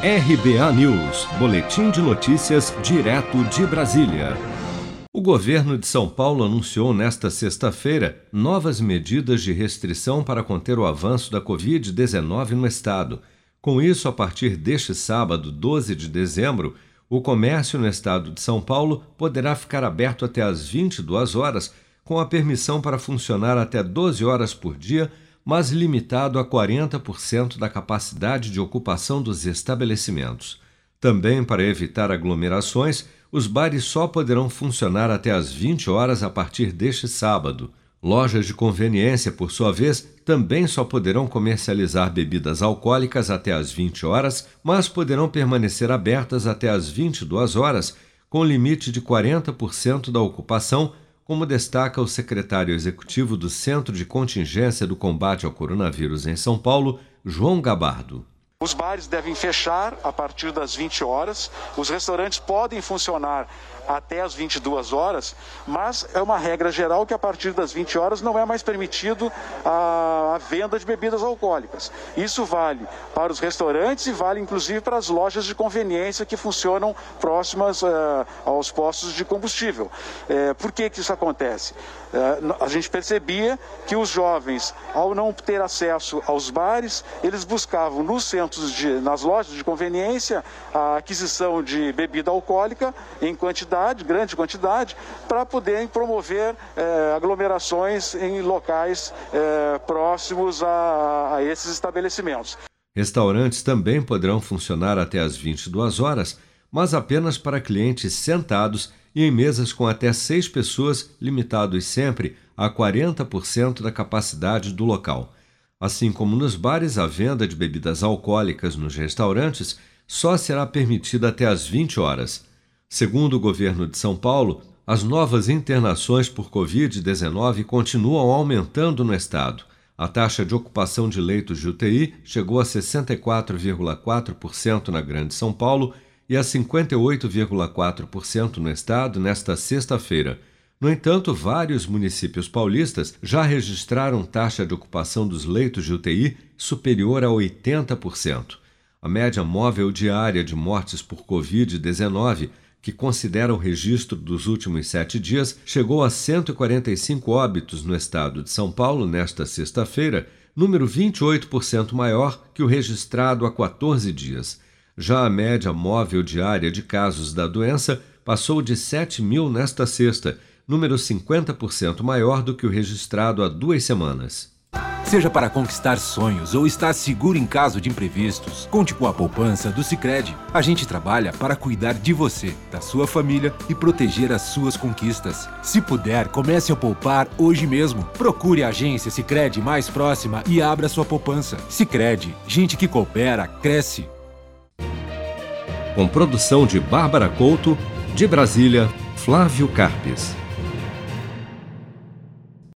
RBA News, Boletim de Notícias, direto de Brasília. O governo de São Paulo anunciou nesta sexta-feira novas medidas de restrição para conter o avanço da Covid-19 no estado. Com isso, a partir deste sábado, 12 de dezembro, o comércio no estado de São Paulo poderá ficar aberto até às 22 horas, com a permissão para funcionar até 12 horas por dia mas limitado a 40% da capacidade de ocupação dos estabelecimentos. Também para evitar aglomerações, os bares só poderão funcionar até às 20 horas a partir deste sábado. Lojas de conveniência, por sua vez, também só poderão comercializar bebidas alcoólicas até às 20 horas, mas poderão permanecer abertas até às 22 horas, com limite de 40% da ocupação como destaca o secretário executivo do Centro de Contingência do Combate ao Coronavírus em São Paulo, João Gabardo. Os bares devem fechar a partir das 20 horas, os restaurantes podem funcionar até as 22 horas, mas é uma regra geral que a partir das 20 horas não é mais permitido a, a venda de bebidas alcoólicas. Isso vale para os restaurantes e vale inclusive para as lojas de conveniência que funcionam próximas uh, aos postos de combustível. Uh, por que, que isso acontece? Uh, a gente percebia que os jovens, ao não ter acesso aos bares, eles buscavam nos de, nas lojas de conveniência, a aquisição de bebida alcoólica em quantidade, grande quantidade, para poderem promover eh, aglomerações em locais eh, próximos a, a esses estabelecimentos. Restaurantes também poderão funcionar até às 22 horas, mas apenas para clientes sentados e em mesas com até seis pessoas, limitados sempre a 40% da capacidade do local. Assim como nos bares, a venda de bebidas alcoólicas nos restaurantes só será permitida até às 20 horas. Segundo o governo de São Paulo, as novas internações por Covid-19 continuam aumentando no estado. A taxa de ocupação de leitos de UTI chegou a 64,4% na Grande São Paulo e a 58,4% no estado nesta sexta-feira. No entanto, vários municípios paulistas já registraram taxa de ocupação dos leitos de UTI superior a 80%. A média móvel diária de mortes por Covid-19 que considera o registro dos últimos sete dias, chegou a 145 óbitos no estado de São Paulo nesta sexta-feira, número 28% maior que o registrado há 14 dias. Já a média móvel diária de casos da doença passou de 7 mil nesta sexta, número 50% maior do que o registrado há duas semanas. Seja para conquistar sonhos ou estar seguro em caso de imprevistos, conte com a poupança do Sicredi. A gente trabalha para cuidar de você, da sua família e proteger as suas conquistas. Se puder, comece a poupar hoje mesmo. Procure a agência Sicredi mais próxima e abra sua poupança. Sicredi, gente que coopera cresce. Com produção de Bárbara Couto, de Brasília, Flávio Carpes.